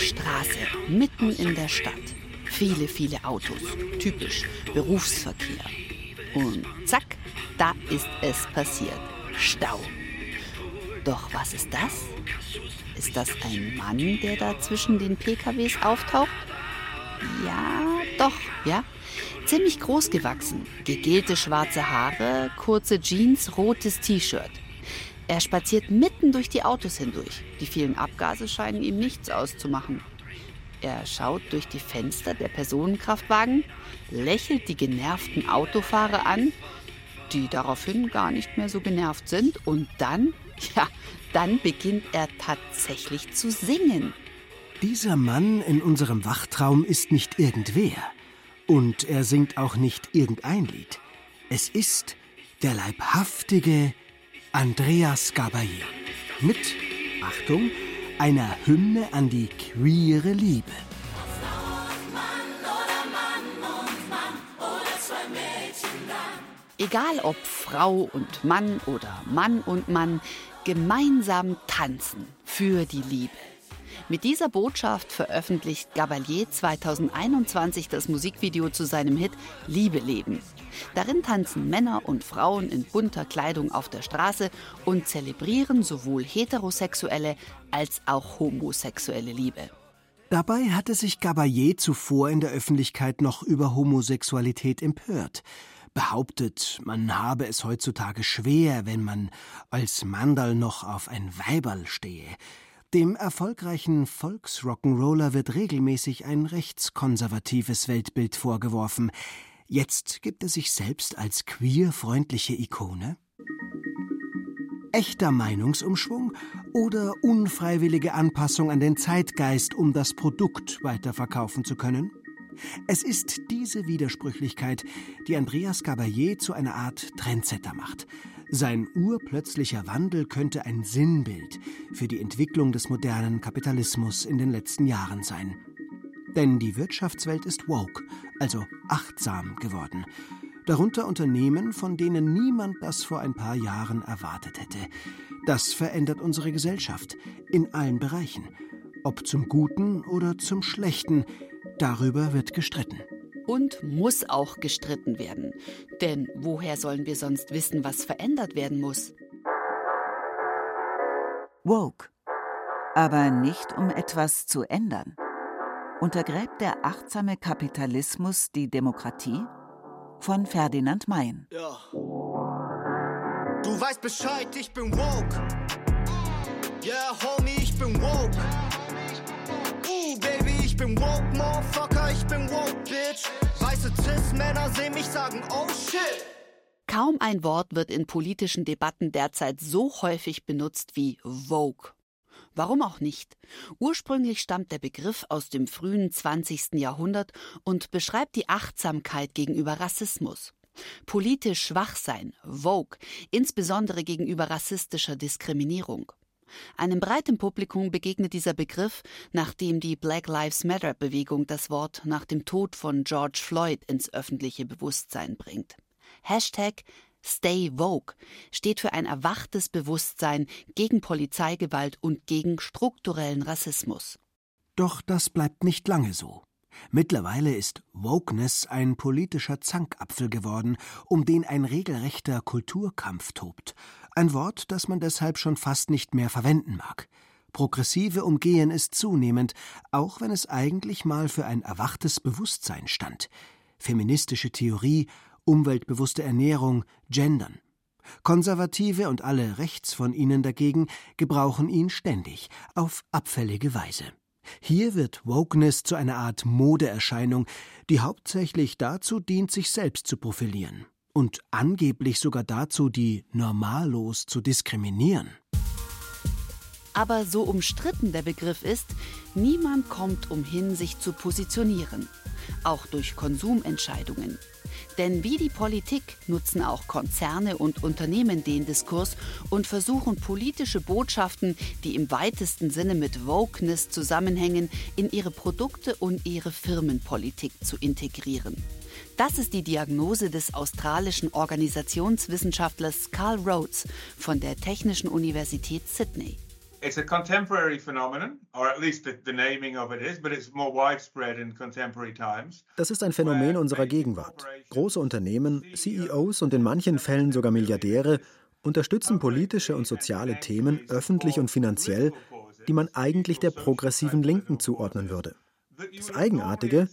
Straße mitten in der Stadt. Viele, viele Autos. Typisch Berufsverkehr. Und zack, da ist es passiert. Stau. Doch was ist das? Ist das ein Mann, der da zwischen den PKWs auftaucht? Ja, doch, ja. Ziemlich groß gewachsen, gegelte schwarze Haare, kurze Jeans, rotes T-Shirt. Er spaziert mitten durch die Autos hindurch. Die vielen Abgase scheinen ihm nichts auszumachen. Er schaut durch die Fenster der Personenkraftwagen, lächelt die genervten Autofahrer an, die daraufhin gar nicht mehr so genervt sind, und dann, ja, dann beginnt er tatsächlich zu singen. Dieser Mann in unserem Wachtraum ist nicht irgendwer. Und er singt auch nicht irgendein Lied. Es ist der leibhaftige Andreas Gabayé. Mit, Achtung, einer Hymne an die queere Liebe. Egal ob Frau und Mann oder Mann und Mann, gemeinsam tanzen für die Liebe. Mit dieser Botschaft veröffentlicht Gabalier 2021 das Musikvideo zu seinem Hit Liebe leben. Darin tanzen Männer und Frauen in bunter Kleidung auf der Straße und zelebrieren sowohl heterosexuelle als auch homosexuelle Liebe. Dabei hatte sich Gabayé zuvor in der Öffentlichkeit noch über Homosexualität empört. Behauptet, man habe es heutzutage schwer, wenn man als Mandal noch auf ein Weiberl stehe. Dem erfolgreichen Volksrock'n'Roller wird regelmäßig ein rechtskonservatives Weltbild vorgeworfen. Jetzt gibt er sich selbst als queerfreundliche Ikone? Echter Meinungsumschwung oder unfreiwillige Anpassung an den Zeitgeist, um das Produkt weiterverkaufen zu können? Es ist diese Widersprüchlichkeit, die Andreas Gabayé zu einer Art Trendsetter macht. Sein urplötzlicher Wandel könnte ein Sinnbild für die Entwicklung des modernen Kapitalismus in den letzten Jahren sein. Denn die Wirtschaftswelt ist woke, also achtsam geworden. Darunter Unternehmen, von denen niemand das vor ein paar Jahren erwartet hätte. Das verändert unsere Gesellschaft in allen Bereichen. Ob zum Guten oder zum Schlechten, darüber wird gestritten. Und muss auch gestritten werden. Denn woher sollen wir sonst wissen, was verändert werden muss? Woke. Aber nicht um etwas zu ändern. Untergräbt der achtsame Kapitalismus die Demokratie? Von Ferdinand Mayen. Ja. Du weißt Bescheid, ich bin woke. Yeah, homie, ich bin woke. Uh, Baby, ich bin woke, Motherfucker, ich bin woke, Bitch. Cis-Männer sehen mich sagen, oh shit. Kaum ein Wort wird in politischen Debatten derzeit so häufig benutzt wie Vogue. Warum auch nicht? Ursprünglich stammt der Begriff aus dem frühen 20. Jahrhundert und beschreibt die Achtsamkeit gegenüber Rassismus. Politisch schwach sein, Vogue, insbesondere gegenüber rassistischer Diskriminierung. Einem breiten Publikum begegnet dieser Begriff, nachdem die Black Lives Matter Bewegung das Wort nach dem Tod von George Floyd ins öffentliche Bewusstsein bringt. Hashtag Stay Vogue steht für ein erwachtes Bewusstsein gegen Polizeigewalt und gegen strukturellen Rassismus. Doch das bleibt nicht lange so. Mittlerweile ist Wokeness ein politischer Zankapfel geworden, um den ein regelrechter Kulturkampf tobt. Ein Wort, das man deshalb schon fast nicht mehr verwenden mag. Progressive umgehen es zunehmend, auch wenn es eigentlich mal für ein erwachtes Bewusstsein stand. Feministische Theorie, umweltbewusste Ernährung, Gendern. Konservative und alle rechts von ihnen dagegen gebrauchen ihn ständig, auf abfällige Weise. Hier wird Wokeness zu einer Art Modeerscheinung, die hauptsächlich dazu dient, sich selbst zu profilieren und angeblich sogar dazu, die normallos zu diskriminieren. Aber so umstritten der Begriff ist, niemand kommt umhin, sich zu positionieren. Auch durch Konsumentscheidungen. Denn wie die Politik nutzen auch Konzerne und Unternehmen den Diskurs und versuchen politische Botschaften, die im weitesten Sinne mit Wokeness zusammenhängen, in ihre Produkte und ihre Firmenpolitik zu integrieren. Das ist die Diagnose des australischen Organisationswissenschaftlers Carl Rhodes von der Technischen Universität Sydney. It's a contemporary phenomenon, or at least the, the naming of it is, but it's more widespread in contemporary times. Das ist ein Phänomen unserer Gegenwart. Große Unternehmen, CEOs und in manchen Fällen sogar Milliardäre unterstützen politische und soziale Themen öffentlich und finanziell, die man eigentlich der progressiven Linken zuordnen würde. Das Eigenartige,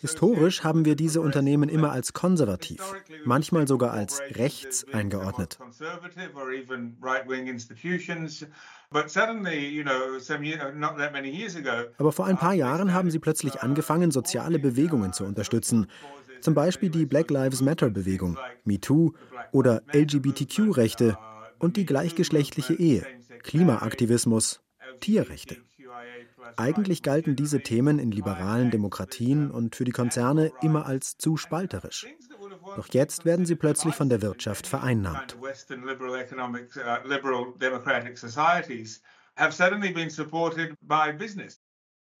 Historisch haben wir diese Unternehmen immer als konservativ, manchmal sogar als rechts eingeordnet. Aber vor ein paar Jahren haben sie plötzlich angefangen, soziale Bewegungen zu unterstützen. Zum Beispiel die Black Lives Matter-Bewegung, MeToo oder LGBTQ-Rechte und die gleichgeschlechtliche Ehe, Klimaaktivismus, Tierrechte. Eigentlich galten diese Themen in liberalen Demokratien und für die Konzerne immer als zu spalterisch. Doch jetzt werden sie plötzlich von der Wirtschaft vereinnahmt.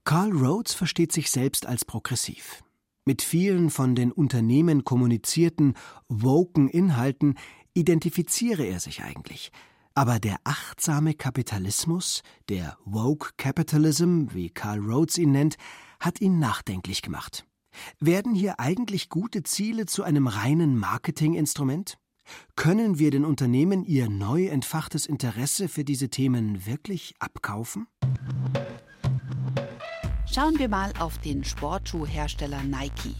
Carl Rhodes versteht sich selbst als progressiv. Mit vielen von den Unternehmen kommunizierten, woken Inhalten identifiziere er sich eigentlich – aber der achtsame Kapitalismus, der Woke Capitalism, wie Carl Rhodes ihn nennt, hat ihn nachdenklich gemacht. Werden hier eigentlich gute Ziele zu einem reinen Marketinginstrument? Können wir den Unternehmen ihr neu entfachtes Interesse für diese Themen wirklich abkaufen? Schauen wir mal auf den Sportschuhhersteller Nike.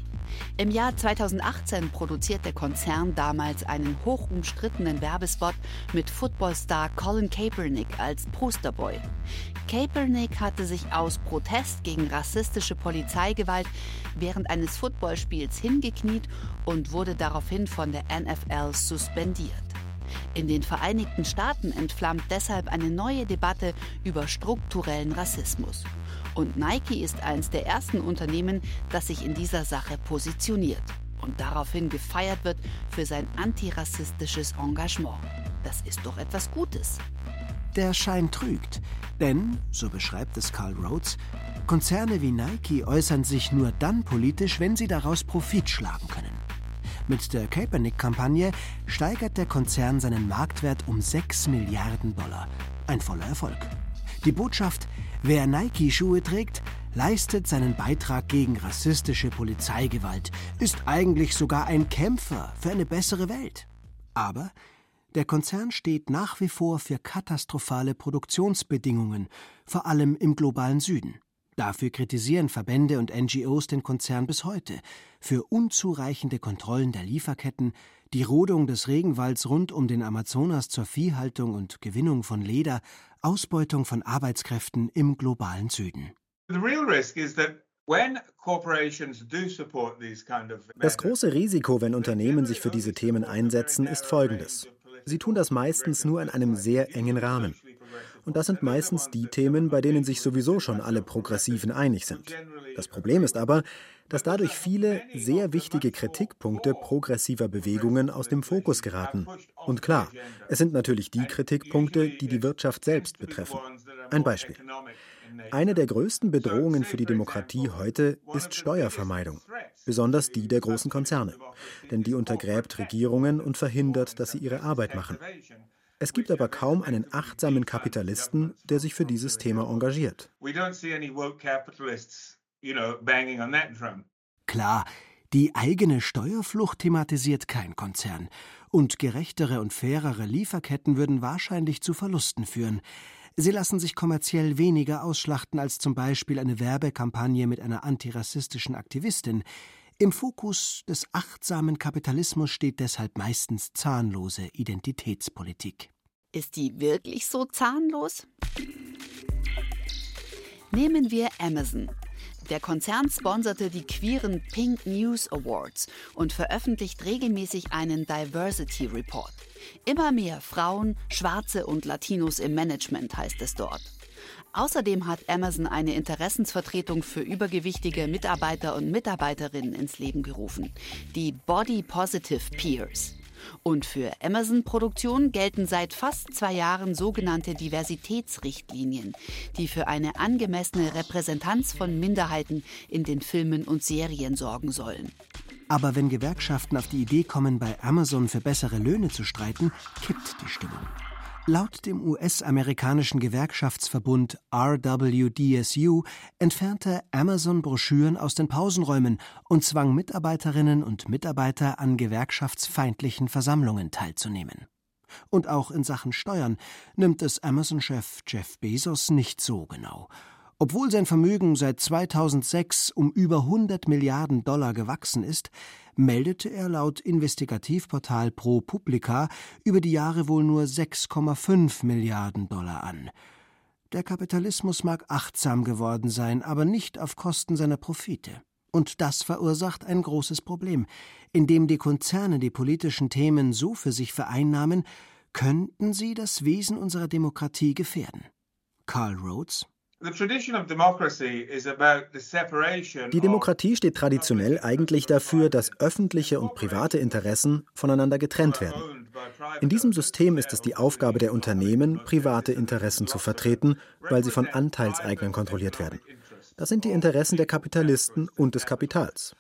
Im Jahr 2018 produziert der Konzern damals einen hochumstrittenen Werbespot mit Footballstar Colin Kaepernick als Posterboy. Kaepernick hatte sich aus Protest gegen rassistische Polizeigewalt während eines Footballspiels hingekniet und wurde daraufhin von der NFL suspendiert. In den Vereinigten Staaten entflammt deshalb eine neue Debatte über strukturellen Rassismus. Und Nike ist eines der ersten Unternehmen, das sich in dieser Sache positioniert und daraufhin gefeiert wird für sein antirassistisches Engagement. Das ist doch etwas Gutes. Der Schein trügt, denn, so beschreibt es Carl Rhodes, Konzerne wie Nike äußern sich nur dann politisch, wenn sie daraus Profit schlagen können. Mit der Kaepernick-Kampagne steigert der Konzern seinen Marktwert um 6 Milliarden Dollar. Ein voller Erfolg. Die Botschaft, wer Nike-Schuhe trägt, leistet seinen Beitrag gegen rassistische Polizeigewalt, ist eigentlich sogar ein Kämpfer für eine bessere Welt. Aber der Konzern steht nach wie vor für katastrophale Produktionsbedingungen, vor allem im globalen Süden. Dafür kritisieren Verbände und NGOs den Konzern bis heute, für unzureichende Kontrollen der Lieferketten, die Rodung des Regenwalds rund um den Amazonas zur Viehhaltung und Gewinnung von Leder, Ausbeutung von Arbeitskräften im globalen Süden. Das große Risiko, wenn Unternehmen sich für diese Themen einsetzen, ist folgendes. Sie tun das meistens nur in einem sehr engen Rahmen. Und das sind meistens die Themen, bei denen sich sowieso schon alle Progressiven einig sind. Das Problem ist aber, dass dadurch viele sehr wichtige Kritikpunkte progressiver Bewegungen aus dem Fokus geraten. Und klar, es sind natürlich die Kritikpunkte, die die Wirtschaft selbst betreffen. Ein Beispiel. Eine der größten Bedrohungen für die Demokratie heute ist Steuervermeidung, besonders die der großen Konzerne, denn die untergräbt Regierungen und verhindert, dass sie ihre Arbeit machen. Es gibt aber kaum einen achtsamen Kapitalisten, der sich für dieses Thema engagiert. Klar, die eigene Steuerflucht thematisiert kein Konzern. Und gerechtere und fairere Lieferketten würden wahrscheinlich zu Verlusten führen. Sie lassen sich kommerziell weniger ausschlachten als zum Beispiel eine Werbekampagne mit einer antirassistischen Aktivistin. Im Fokus des achtsamen Kapitalismus steht deshalb meistens zahnlose Identitätspolitik. Ist die wirklich so zahnlos? Nehmen wir Amazon. Der Konzern sponserte die queeren Pink News Awards und veröffentlicht regelmäßig einen Diversity Report. Immer mehr Frauen, Schwarze und Latinos im Management heißt es dort. Außerdem hat Amazon eine Interessensvertretung für übergewichtige Mitarbeiter und Mitarbeiterinnen ins Leben gerufen, die Body Positive Peers. Und für Amazon-Produktion gelten seit fast zwei Jahren sogenannte Diversitätsrichtlinien, die für eine angemessene Repräsentanz von Minderheiten in den Filmen und Serien sorgen sollen. Aber wenn Gewerkschaften auf die Idee kommen, bei Amazon für bessere Löhne zu streiten, kippt die Stimmung. Laut dem US-amerikanischen Gewerkschaftsverbund RWDSU entfernte Amazon Broschüren aus den Pausenräumen und zwang Mitarbeiterinnen und Mitarbeiter an gewerkschaftsfeindlichen Versammlungen teilzunehmen. Und auch in Sachen Steuern nimmt es Amazon-Chef Jeff Bezos nicht so genau. Obwohl sein Vermögen seit 2006 um über 100 Milliarden Dollar gewachsen ist, meldete er laut Investigativportal ProPublica über die Jahre wohl nur 6,5 Milliarden Dollar an. Der Kapitalismus mag achtsam geworden sein, aber nicht auf Kosten seiner Profite. Und das verursacht ein großes Problem. Indem die Konzerne die politischen Themen so für sich vereinnahmen, könnten sie das Wesen unserer Demokratie gefährden. Karl Rhodes die Demokratie steht traditionell eigentlich dafür, dass öffentliche und private Interessen voneinander getrennt werden. In diesem System ist es die Aufgabe der Unternehmen, private Interessen zu vertreten, weil sie von Anteilseignern kontrolliert werden. Das sind die Interessen der Kapitalisten und des Kapitals.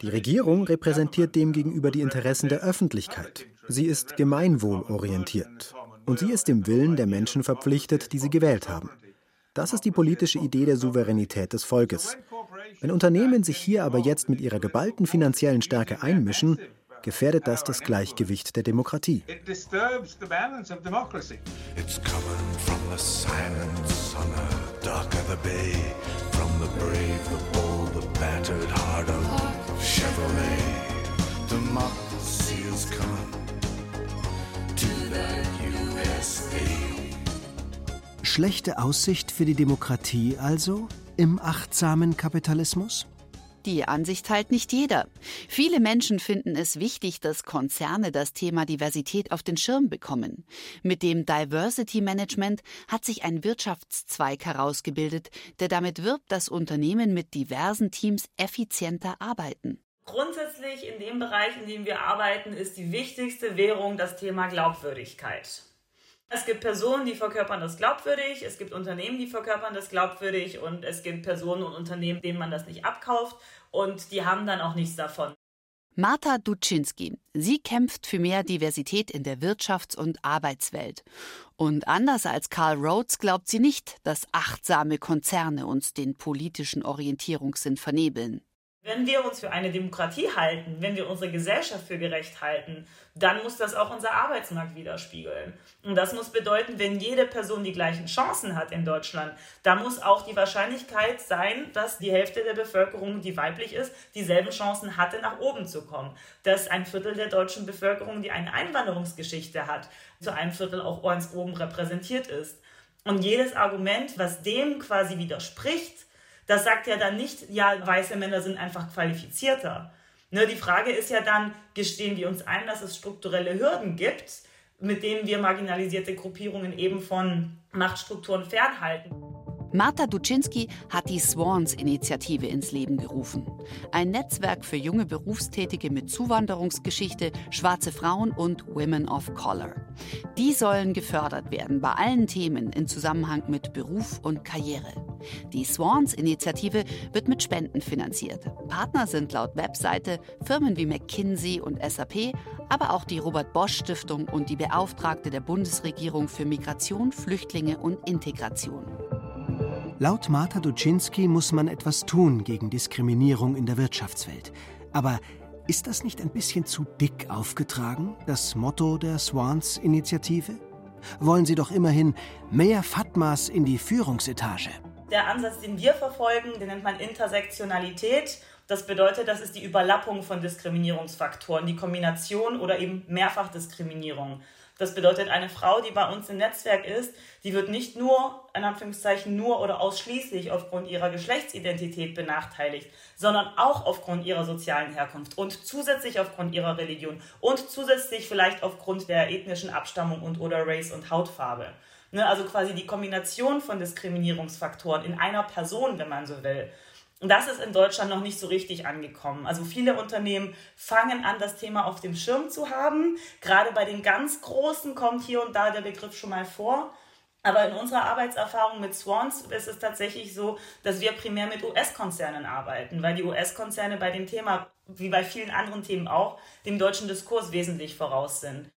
Die Regierung repräsentiert demgegenüber die Interessen der Öffentlichkeit. Sie ist gemeinwohlorientiert. Und sie ist dem Willen der Menschen verpflichtet, die sie gewählt haben. Das ist die politische Idee der Souveränität des Volkes. Wenn Unternehmen sich hier aber jetzt mit ihrer geballten finanziellen Stärke einmischen, gefährdet das das Gleichgewicht der Demokratie. Democracy is coming to the USA. Schlechte Aussicht für die Demokratie also im achtsamen Kapitalismus? Die Ansicht teilt nicht jeder. Viele Menschen finden es wichtig, dass Konzerne das Thema Diversität auf den Schirm bekommen. Mit dem Diversity Management hat sich ein Wirtschaftszweig herausgebildet, der damit wirbt, dass Unternehmen mit diversen Teams effizienter arbeiten. Grundsätzlich in dem Bereich, in dem wir arbeiten, ist die wichtigste Währung das Thema Glaubwürdigkeit. Es gibt Personen, die verkörpern das glaubwürdig, es gibt Unternehmen, die verkörpern das glaubwürdig und es gibt Personen und Unternehmen, denen man das nicht abkauft und die haben dann auch nichts davon. Marta Duczynski. Sie kämpft für mehr Diversität in der Wirtschafts- und Arbeitswelt. Und anders als Karl Rhodes glaubt sie nicht, dass achtsame Konzerne uns den politischen Orientierungssinn vernebeln. Wenn wir uns für eine Demokratie halten, wenn wir unsere Gesellschaft für gerecht halten, dann muss das auch unser Arbeitsmarkt widerspiegeln. Und das muss bedeuten, wenn jede Person die gleichen Chancen hat in Deutschland, dann muss auch die Wahrscheinlichkeit sein, dass die Hälfte der Bevölkerung, die weiblich ist, dieselben Chancen hatte, nach oben zu kommen. Dass ein Viertel der deutschen Bevölkerung, die eine Einwanderungsgeschichte hat, zu einem Viertel auch ganz oben repräsentiert ist. Und jedes Argument, was dem quasi widerspricht, das sagt ja dann nicht, ja, weiße Männer sind einfach qualifizierter. Ne, die Frage ist ja dann, gestehen wir uns ein, dass es strukturelle Hürden gibt, mit denen wir marginalisierte Gruppierungen eben von Machtstrukturen fernhalten. Marta Duczynski hat die Swans-Initiative ins Leben gerufen. Ein Netzwerk für junge Berufstätige mit Zuwanderungsgeschichte, schwarze Frauen und Women of Color. Die sollen gefördert werden bei allen Themen in Zusammenhang mit Beruf und Karriere. Die Swans-Initiative wird mit Spenden finanziert. Partner sind laut Webseite Firmen wie McKinsey und SAP, aber auch die Robert Bosch Stiftung und die Beauftragte der Bundesregierung für Migration, Flüchtlinge und Integration. Laut Marta Duczynski muss man etwas tun gegen Diskriminierung in der Wirtschaftswelt. Aber ist das nicht ein bisschen zu dick aufgetragen, das Motto der Swans-Initiative? Wollen Sie doch immerhin mehr Fatmas in die Führungsetage. Der Ansatz, den wir verfolgen, den nennt man Intersektionalität. Das bedeutet, das ist die Überlappung von Diskriminierungsfaktoren, die Kombination oder eben Mehrfachdiskriminierung. Das bedeutet, eine Frau, die bei uns im Netzwerk ist, die wird nicht nur, in Anführungszeichen, nur oder ausschließlich aufgrund ihrer Geschlechtsidentität benachteiligt, sondern auch aufgrund ihrer sozialen Herkunft und zusätzlich aufgrund ihrer Religion und zusätzlich vielleicht aufgrund der ethnischen Abstammung und oder Race und Hautfarbe. Ne, also quasi die Kombination von Diskriminierungsfaktoren in einer Person, wenn man so will. Und das ist in Deutschland noch nicht so richtig angekommen. Also viele Unternehmen fangen an, das Thema auf dem Schirm zu haben. Gerade bei den ganz Großen kommt hier und da der Begriff schon mal vor. Aber in unserer Arbeitserfahrung mit Swans ist es tatsächlich so, dass wir primär mit US-Konzernen arbeiten, weil die US-Konzerne bei dem Thema, wie bei vielen anderen Themen auch, dem deutschen Diskurs wesentlich voraus sind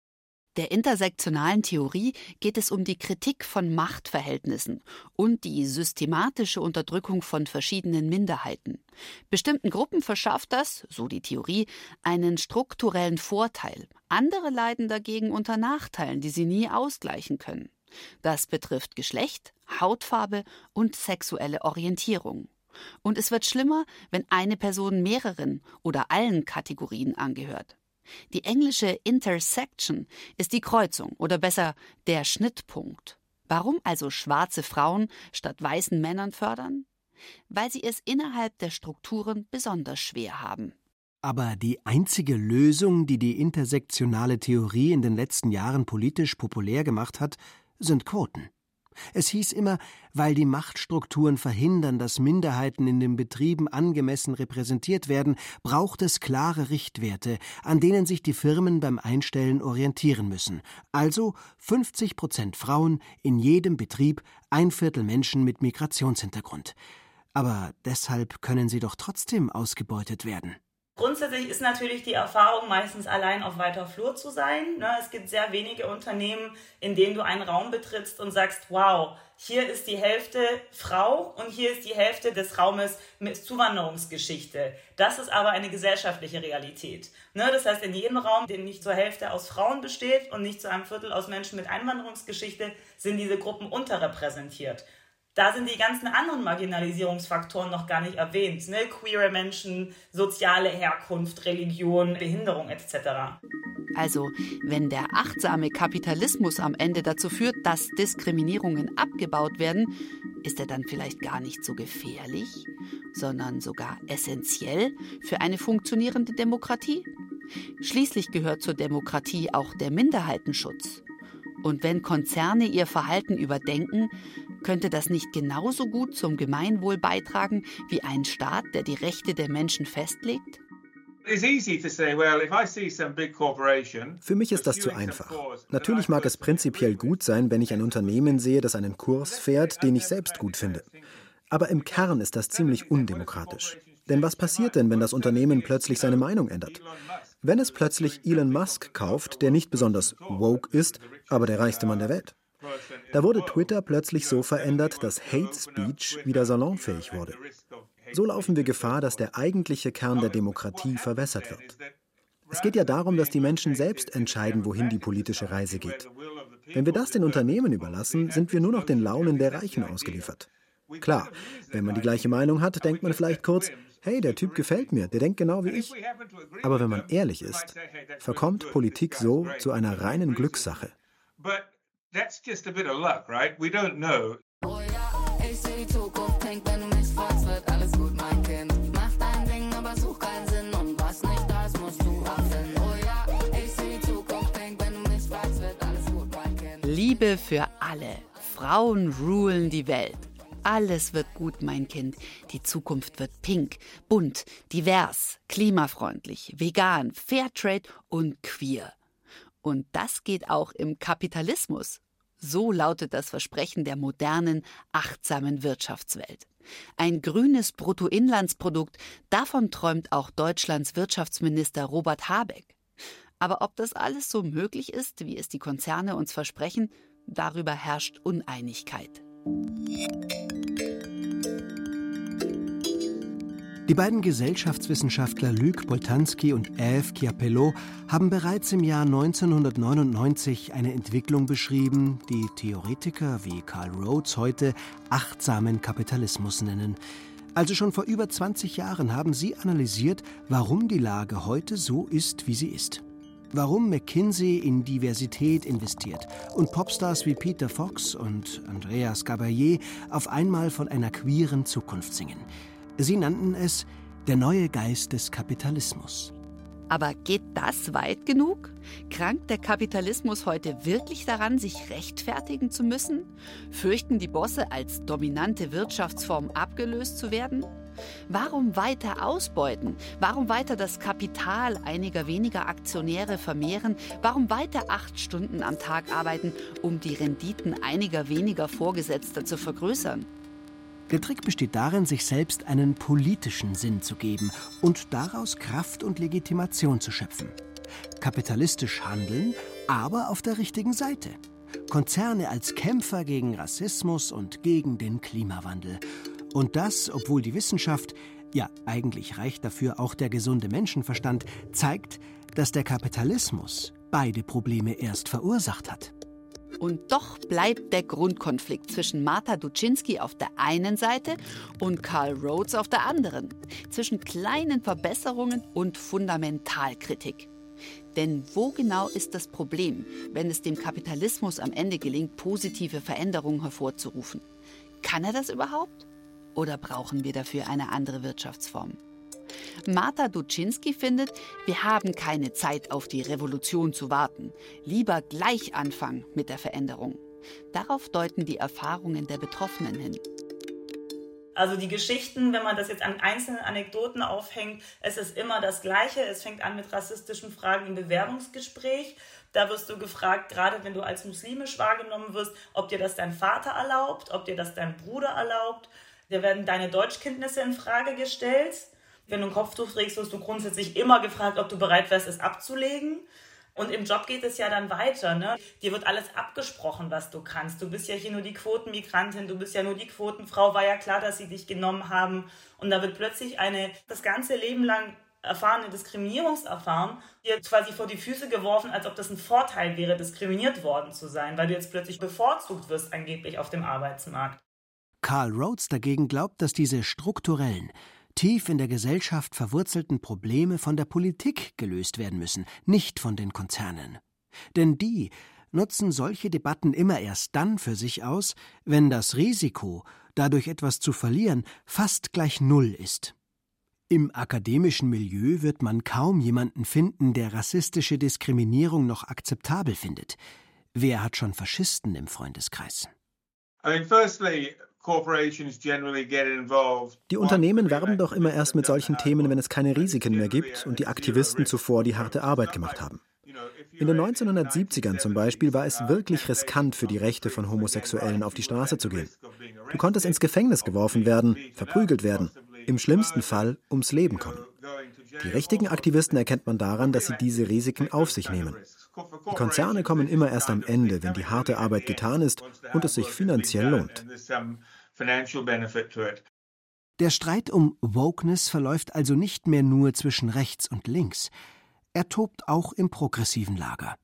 der intersektionalen Theorie geht es um die Kritik von Machtverhältnissen und die systematische Unterdrückung von verschiedenen Minderheiten. Bestimmten Gruppen verschafft das, so die Theorie, einen strukturellen Vorteil. Andere leiden dagegen unter Nachteilen, die sie nie ausgleichen können. Das betrifft Geschlecht, Hautfarbe und sexuelle Orientierung. Und es wird schlimmer, wenn eine Person mehreren oder allen Kategorien angehört. Die englische Intersection ist die Kreuzung oder besser der Schnittpunkt. Warum also schwarze Frauen statt weißen Männern fördern? Weil sie es innerhalb der Strukturen besonders schwer haben. Aber die einzige Lösung, die die intersektionale Theorie in den letzten Jahren politisch populär gemacht hat, sind Quoten. Es hieß immer, weil die Machtstrukturen verhindern, dass Minderheiten in den Betrieben angemessen repräsentiert werden, braucht es klare Richtwerte, an denen sich die Firmen beim Einstellen orientieren müssen. Also 50 Prozent Frauen in jedem Betrieb, ein Viertel Menschen mit Migrationshintergrund. Aber deshalb können sie doch trotzdem ausgebeutet werden. Grundsätzlich ist natürlich die Erfahrung meistens allein auf weiter Flur zu sein. Ne? Es gibt sehr wenige Unternehmen, in denen du einen Raum betrittst und sagst, wow, hier ist die Hälfte Frau und hier ist die Hälfte des Raumes mit Zuwanderungsgeschichte. Das ist aber eine gesellschaftliche Realität. Ne? Das heißt, in jedem Raum, der nicht zur Hälfte aus Frauen besteht und nicht zu einem Viertel aus Menschen mit Einwanderungsgeschichte, sind diese Gruppen unterrepräsentiert. Da sind die ganzen anderen Marginalisierungsfaktoren noch gar nicht erwähnt. Ne? Queere Menschen, soziale Herkunft, Religion, Behinderung etc. Also, wenn der achtsame Kapitalismus am Ende dazu führt, dass Diskriminierungen abgebaut werden, ist er dann vielleicht gar nicht so gefährlich, sondern sogar essentiell für eine funktionierende Demokratie? Schließlich gehört zur Demokratie auch der Minderheitenschutz. Und wenn Konzerne ihr Verhalten überdenken, könnte das nicht genauso gut zum Gemeinwohl beitragen wie ein Staat, der die Rechte der Menschen festlegt? Für mich ist das zu einfach. Natürlich mag es prinzipiell gut sein, wenn ich ein Unternehmen sehe, das einen Kurs fährt, den ich selbst gut finde. Aber im Kern ist das ziemlich undemokratisch. Denn was passiert denn, wenn das Unternehmen plötzlich seine Meinung ändert? Wenn es plötzlich Elon Musk kauft, der nicht besonders woke ist, aber der reichste Mann der Welt. Da wurde Twitter plötzlich so verändert, dass Hate Speech wieder salonfähig wurde. So laufen wir Gefahr, dass der eigentliche Kern der Demokratie verwässert wird. Es geht ja darum, dass die Menschen selbst entscheiden, wohin die politische Reise geht. Wenn wir das den Unternehmen überlassen, sind wir nur noch den Launen der Reichen ausgeliefert. Klar, wenn man die gleiche Meinung hat, denkt man vielleicht kurz, hey, der Typ gefällt mir, der denkt genau wie ich. Aber wenn man ehrlich ist, verkommt Politik so zu einer reinen Glückssache. That's just a bit of luck, right? We don't know. Oh ja, ich sehe die Zukunft pink, wenn du mich fragst, wird alles gut, mein Kind. Mach dein Ding, aber such keinen Sinn und was nicht da ist, musst du erfinden. Oh ja, ich sehe die Zukunft pink, wenn du mich fragst, wird alles gut, mein Kind. Liebe für alle. Frauen rulen die Welt. Alles wird gut, mein Kind. Die Zukunft wird pink, bunt, divers, klimafreundlich, vegan, Fairtrade und queer. Und das geht auch im Kapitalismus. So lautet das Versprechen der modernen, achtsamen Wirtschaftswelt. Ein grünes Bruttoinlandsprodukt, davon träumt auch Deutschlands Wirtschaftsminister Robert Habeck. Aber ob das alles so möglich ist, wie es die Konzerne uns versprechen, darüber herrscht Uneinigkeit. Die beiden Gesellschaftswissenschaftler Luc Boltanski und Eve Chiapello haben bereits im Jahr 1999 eine Entwicklung beschrieben, die Theoretiker wie Karl Rhodes heute achtsamen Kapitalismus nennen. Also schon vor über 20 Jahren haben sie analysiert, warum die Lage heute so ist, wie sie ist. Warum McKinsey in Diversität investiert und Popstars wie Peter Fox und Andreas Gabayé auf einmal von einer queeren Zukunft singen. Sie nannten es der neue Geist des Kapitalismus. Aber geht das weit genug? Krankt der Kapitalismus heute wirklich daran, sich rechtfertigen zu müssen? Fürchten die Bosse, als dominante Wirtschaftsform abgelöst zu werden? Warum weiter ausbeuten? Warum weiter das Kapital einiger weniger Aktionäre vermehren? Warum weiter acht Stunden am Tag arbeiten, um die Renditen einiger weniger Vorgesetzter zu vergrößern? Der Trick besteht darin, sich selbst einen politischen Sinn zu geben und daraus Kraft und Legitimation zu schöpfen. Kapitalistisch handeln, aber auf der richtigen Seite. Konzerne als Kämpfer gegen Rassismus und gegen den Klimawandel. Und das, obwohl die Wissenschaft, ja eigentlich reicht dafür auch der gesunde Menschenverstand, zeigt, dass der Kapitalismus beide Probleme erst verursacht hat. Und doch bleibt der Grundkonflikt zwischen Martha Duczynski auf der einen Seite und Karl Rhodes auf der anderen, zwischen kleinen Verbesserungen und Fundamentalkritik. Denn wo genau ist das Problem, wenn es dem Kapitalismus am Ende gelingt, positive Veränderungen hervorzurufen? Kann er das überhaupt? Oder brauchen wir dafür eine andere Wirtschaftsform? Marta Duczynski findet, wir haben keine Zeit auf die Revolution zu warten. Lieber gleich anfangen mit der Veränderung. Darauf deuten die Erfahrungen der Betroffenen hin. Also die Geschichten, wenn man das jetzt an einzelnen Anekdoten aufhängt, es ist immer das Gleiche. Es fängt an mit rassistischen Fragen im Bewerbungsgespräch. Da wirst du gefragt, gerade wenn du als muslimisch wahrgenommen wirst, ob dir das dein Vater erlaubt, ob dir das dein Bruder erlaubt. Da werden deine Deutschkenntnisse in Frage gestellt. Wenn du ein Kopftuch trägst, wirst du grundsätzlich immer gefragt, ob du bereit wärst, es abzulegen. Und im Job geht es ja dann weiter. Ne? Dir wird alles abgesprochen, was du kannst. Du bist ja hier nur die Quotenmigrantin, du bist ja nur die Quotenfrau. War ja klar, dass sie dich genommen haben. Und da wird plötzlich eine das ganze Leben lang erfahrene Diskriminierungserfahrung dir quasi vor die Füße geworfen, als ob das ein Vorteil wäre, diskriminiert worden zu sein, weil du jetzt plötzlich bevorzugt wirst angeblich auf dem Arbeitsmarkt. Karl Rhodes dagegen glaubt, dass diese strukturellen, tief in der Gesellschaft verwurzelten Probleme von der Politik gelöst werden müssen, nicht von den Konzernen. Denn die nutzen solche Debatten immer erst dann für sich aus, wenn das Risiko, dadurch etwas zu verlieren, fast gleich Null ist. Im akademischen Milieu wird man kaum jemanden finden, der rassistische Diskriminierung noch akzeptabel findet. Wer hat schon Faschisten im Freundeskreis? I mean, firstly, die Unternehmen werben doch immer erst mit solchen Themen, wenn es keine Risiken mehr gibt und die Aktivisten zuvor die harte Arbeit gemacht haben. In den 1970ern zum Beispiel war es wirklich riskant für die Rechte von Homosexuellen auf die Straße zu gehen. Du konntest ins Gefängnis geworfen werden, verprügelt werden, im schlimmsten Fall ums Leben kommen. Die richtigen Aktivisten erkennt man daran, dass sie diese Risiken auf sich nehmen. Konzerne kommen immer erst am Ende, wenn die harte Arbeit getan ist und es sich finanziell lohnt. Der Streit um Wokeness verläuft also nicht mehr nur zwischen rechts und links. Er tobt auch im progressiven Lager.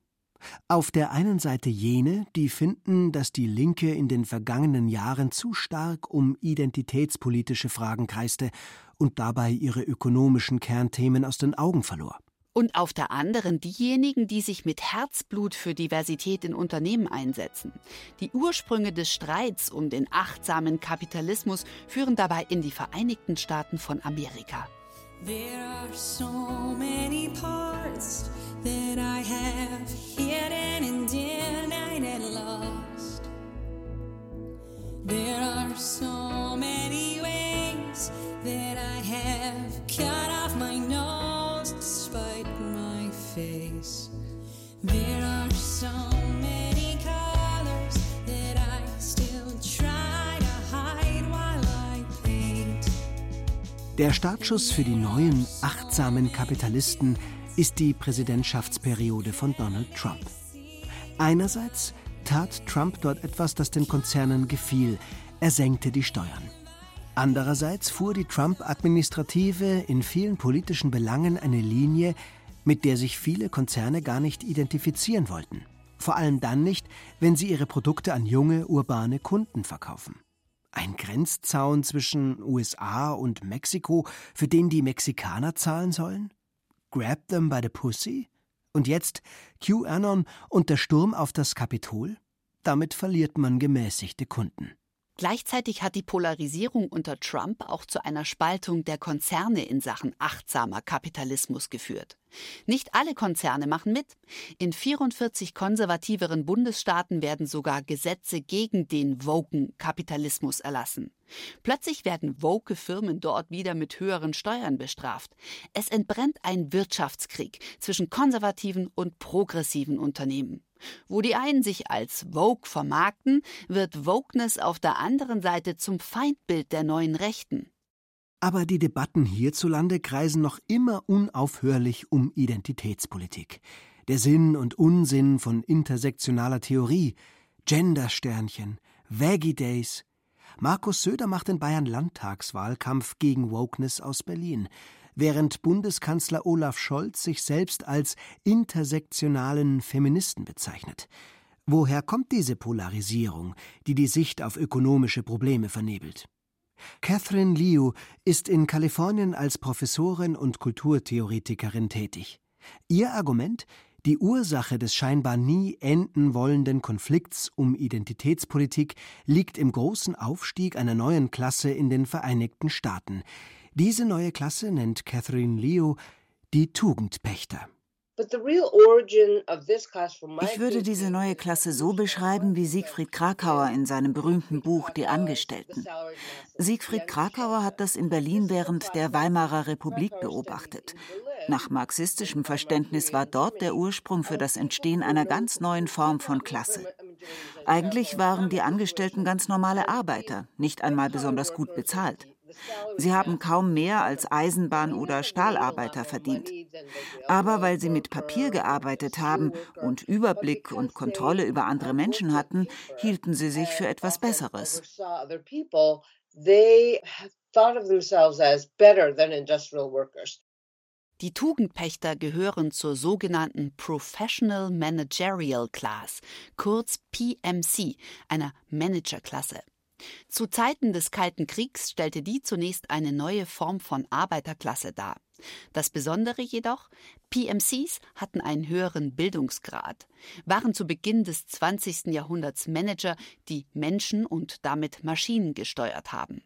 Auf der einen Seite jene, die finden, dass die Linke in den vergangenen Jahren zu stark um identitätspolitische Fragen kreiste und dabei ihre ökonomischen Kernthemen aus den Augen verlor und auf der anderen diejenigen, die sich mit Herzblut für Diversität in Unternehmen einsetzen. Die Ursprünge des Streits um den achtsamen Kapitalismus führen dabei in die Vereinigten Staaten von Amerika. There are so many parts that I have hidden and denied and lost. There are so many ways that I have cut Der Startschuss für die neuen, achtsamen Kapitalisten ist die Präsidentschaftsperiode von Donald Trump. Einerseits tat Trump dort etwas, das den Konzernen gefiel. Er senkte die Steuern. Andererseits fuhr die Trump-Administrative in vielen politischen Belangen eine Linie, mit der sich viele Konzerne gar nicht identifizieren wollten. Vor allem dann nicht, wenn sie ihre Produkte an junge, urbane Kunden verkaufen. Ein Grenzzaun zwischen USA und Mexiko, für den die Mexikaner zahlen sollen? Grab them by the pussy? Und jetzt QAnon und der Sturm auf das Kapitol? Damit verliert man gemäßigte Kunden. Gleichzeitig hat die Polarisierung unter Trump auch zu einer Spaltung der Konzerne in Sachen achtsamer Kapitalismus geführt. Nicht alle Konzerne machen mit. In 44 konservativeren Bundesstaaten werden sogar Gesetze gegen den woken Kapitalismus erlassen. Plötzlich werden woke Firmen dort wieder mit höheren Steuern bestraft. Es entbrennt ein Wirtschaftskrieg zwischen konservativen und progressiven Unternehmen. Wo die einen sich als Vogue vermarkten, wird Wokeness auf der anderen Seite zum Feindbild der neuen Rechten. Aber die Debatten hierzulande kreisen noch immer unaufhörlich um Identitätspolitik. Der Sinn und Unsinn von intersektionaler Theorie, Gendersternchen, Veggie Days. Markus Söder macht in Bayern Landtagswahlkampf gegen Wokeness aus Berlin während Bundeskanzler Olaf Scholz sich selbst als intersektionalen Feministen bezeichnet. Woher kommt diese Polarisierung, die die Sicht auf ökonomische Probleme vernebelt? Catherine Liu ist in Kalifornien als Professorin und Kulturtheoretikerin tätig. Ihr Argument die Ursache des scheinbar nie enden wollenden Konflikts um Identitätspolitik liegt im großen Aufstieg einer neuen Klasse in den Vereinigten Staaten, diese neue Klasse nennt Catherine Leo die Tugendpächter. Ich würde diese neue Klasse so beschreiben wie Siegfried Krakauer in seinem berühmten Buch Die Angestellten. Siegfried Krakauer hat das in Berlin während der Weimarer Republik beobachtet. Nach marxistischem Verständnis war dort der Ursprung für das Entstehen einer ganz neuen Form von Klasse. Eigentlich waren die Angestellten ganz normale Arbeiter, nicht einmal besonders gut bezahlt. Sie haben kaum mehr als Eisenbahn- oder Stahlarbeiter verdient. Aber weil sie mit Papier gearbeitet haben und Überblick und Kontrolle über andere Menschen hatten, hielten sie sich für etwas Besseres. Die Tugendpächter gehören zur sogenannten Professional Managerial Class, kurz PMC, einer Managerklasse. Zu Zeiten des Kalten Kriegs stellte die zunächst eine neue Form von Arbeiterklasse dar. Das Besondere jedoch, PMCs hatten einen höheren Bildungsgrad, waren zu Beginn des 20. Jahrhunderts Manager, die Menschen und damit Maschinen gesteuert haben.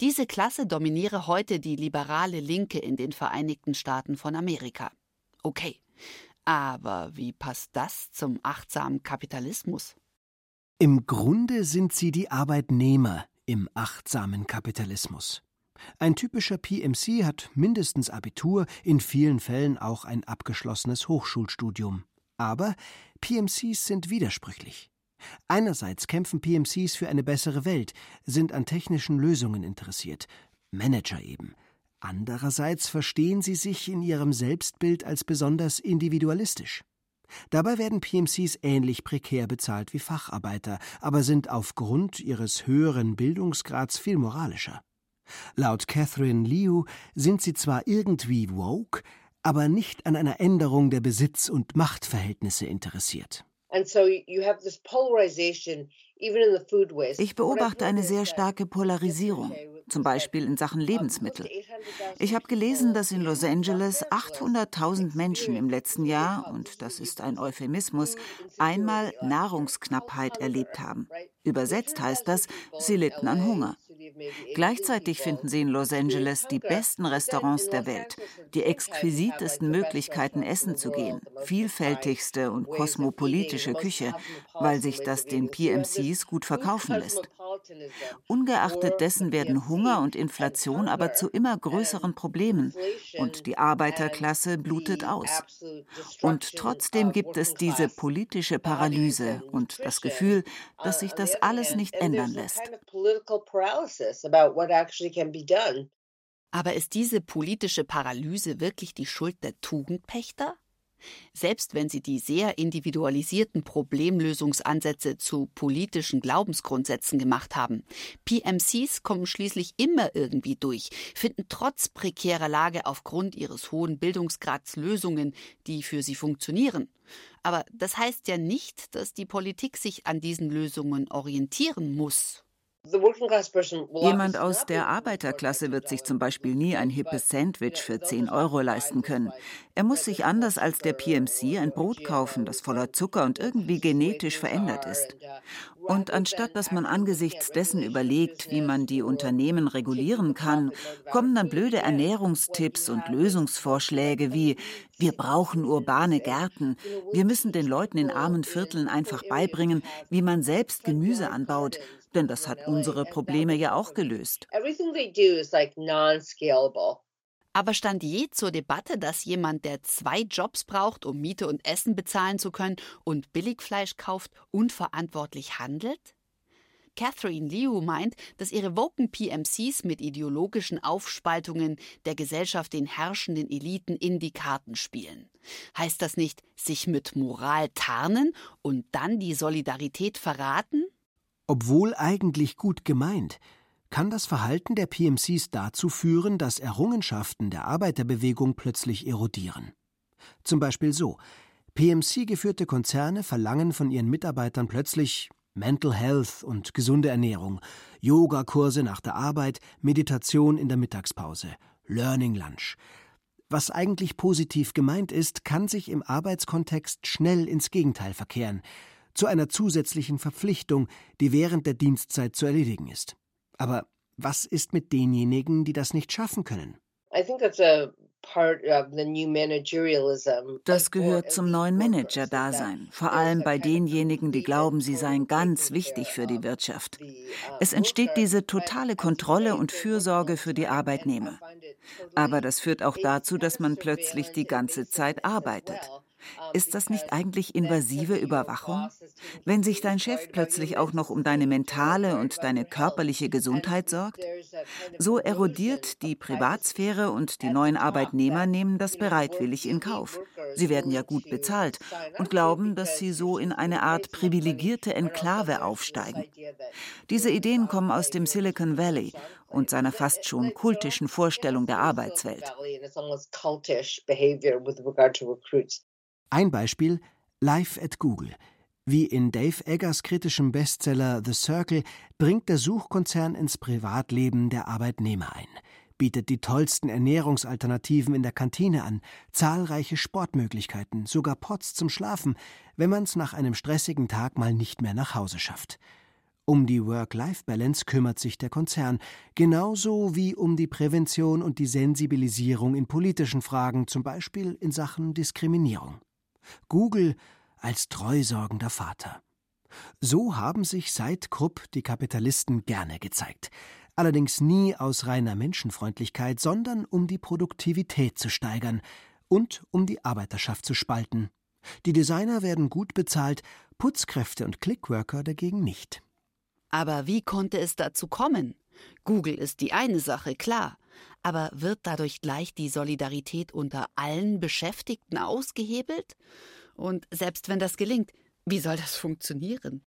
Diese Klasse dominiere heute die liberale Linke in den Vereinigten Staaten von Amerika. Okay, aber wie passt das zum achtsamen Kapitalismus? Im Grunde sind sie die Arbeitnehmer im achtsamen Kapitalismus. Ein typischer PMC hat mindestens Abitur, in vielen Fällen auch ein abgeschlossenes Hochschulstudium. Aber PMCs sind widersprüchlich. Einerseits kämpfen PMCs für eine bessere Welt, sind an technischen Lösungen interessiert, Manager eben. Andererseits verstehen sie sich in ihrem Selbstbild als besonders individualistisch. Dabei werden PMCs ähnlich prekär bezahlt wie Facharbeiter, aber sind aufgrund ihres höheren Bildungsgrads viel moralischer. Laut Catherine Liu sind sie zwar irgendwie woke, aber nicht an einer Änderung der Besitz- und Machtverhältnisse interessiert. Ich beobachte eine sehr starke Polarisierung zum Beispiel in Sachen Lebensmittel. Ich habe gelesen, dass in Los Angeles 800.000 Menschen im letzten Jahr, und das ist ein Euphemismus, einmal Nahrungsknappheit erlebt haben. Übersetzt heißt das, sie litten an Hunger. Gleichzeitig finden Sie in Los Angeles die besten Restaurants der Welt, die exquisitesten Möglichkeiten, essen zu gehen, vielfältigste und kosmopolitische Küche, weil sich das den PMCs gut verkaufen lässt. Ungeachtet dessen werden Hunger und Inflation aber zu immer größeren Problemen und die Arbeiterklasse blutet aus. Und trotzdem gibt es diese politische Paralyse und das Gefühl, dass sich das alles nicht ändern lässt. Aber ist diese politische Paralyse wirklich die Schuld der Tugendpächter? Selbst wenn sie die sehr individualisierten Problemlösungsansätze zu politischen Glaubensgrundsätzen gemacht haben, PMCs kommen schließlich immer irgendwie durch, finden trotz prekärer Lage aufgrund ihres hohen Bildungsgrads Lösungen, die für sie funktionieren. Aber das heißt ja nicht, dass die Politik sich an diesen Lösungen orientieren muss Jemand aus der Arbeiterklasse wird sich zum Beispiel nie ein hippes Sandwich für 10 Euro leisten können. Er muss sich anders als der PMC ein Brot kaufen, das voller Zucker und irgendwie genetisch verändert ist. Und anstatt dass man angesichts dessen überlegt, wie man die Unternehmen regulieren kann, kommen dann blöde Ernährungstipps und Lösungsvorschläge wie wir brauchen urbane Gärten, wir müssen den Leuten in armen Vierteln einfach beibringen, wie man selbst Gemüse anbaut, denn das hat unsere Probleme ja auch gelöst. Aber stand je zur Debatte, dass jemand, der zwei Jobs braucht, um Miete und Essen bezahlen zu können und Billigfleisch kauft, unverantwortlich handelt? Catherine Liu meint, dass ihre Woken PMCs mit ideologischen Aufspaltungen der Gesellschaft den herrschenden Eliten in die Karten spielen. Heißt das nicht, sich mit Moral tarnen und dann die Solidarität verraten? Obwohl eigentlich gut gemeint, kann das Verhalten der PMCs dazu führen, dass Errungenschaften der Arbeiterbewegung plötzlich erodieren. Zum Beispiel so: PMC-geführte Konzerne verlangen von ihren Mitarbeitern plötzlich Mental Health und gesunde Ernährung, Yogakurse nach der Arbeit, Meditation in der Mittagspause, Learning Lunch. Was eigentlich positiv gemeint ist, kann sich im Arbeitskontext schnell ins Gegenteil verkehren zu einer zusätzlichen Verpflichtung, die während der Dienstzeit zu erledigen ist. Aber was ist mit denjenigen, die das nicht schaffen können? Das gehört zum neuen Manager-Dasein, vor allem bei denjenigen, die glauben, sie seien ganz wichtig für die Wirtschaft. Es entsteht diese totale Kontrolle und Fürsorge für die Arbeitnehmer. Aber das führt auch dazu, dass man plötzlich die ganze Zeit arbeitet. Ist das nicht eigentlich invasive Überwachung? Wenn sich dein Chef plötzlich auch noch um deine mentale und deine körperliche Gesundheit sorgt? So erodiert die Privatsphäre und die neuen Arbeitnehmer nehmen das bereitwillig in Kauf. Sie werden ja gut bezahlt und glauben, dass sie so in eine Art privilegierte Enklave aufsteigen. Diese Ideen kommen aus dem Silicon Valley und seiner fast schon kultischen Vorstellung der Arbeitswelt. Ein Beispiel Live at Google. Wie in Dave Eggers kritischem Bestseller The Circle bringt der Suchkonzern ins Privatleben der Arbeitnehmer ein, bietet die tollsten Ernährungsalternativen in der Kantine an, zahlreiche Sportmöglichkeiten, sogar Pots zum Schlafen, wenn man's nach einem stressigen Tag mal nicht mehr nach Hause schafft. Um die Work-Life-Balance kümmert sich der Konzern, genauso wie um die Prävention und die Sensibilisierung in politischen Fragen, zum Beispiel in Sachen Diskriminierung. Google als treusorgender Vater. So haben sich seit Krupp die Kapitalisten gerne gezeigt. Allerdings nie aus reiner Menschenfreundlichkeit, sondern um die Produktivität zu steigern und um die Arbeiterschaft zu spalten. Die Designer werden gut bezahlt, Putzkräfte und Clickworker dagegen nicht. Aber wie konnte es dazu kommen? Google ist die eine Sache, klar. Aber wird dadurch gleich die Solidarität unter allen Beschäftigten ausgehebelt? Und selbst wenn das gelingt, wie soll das funktionieren?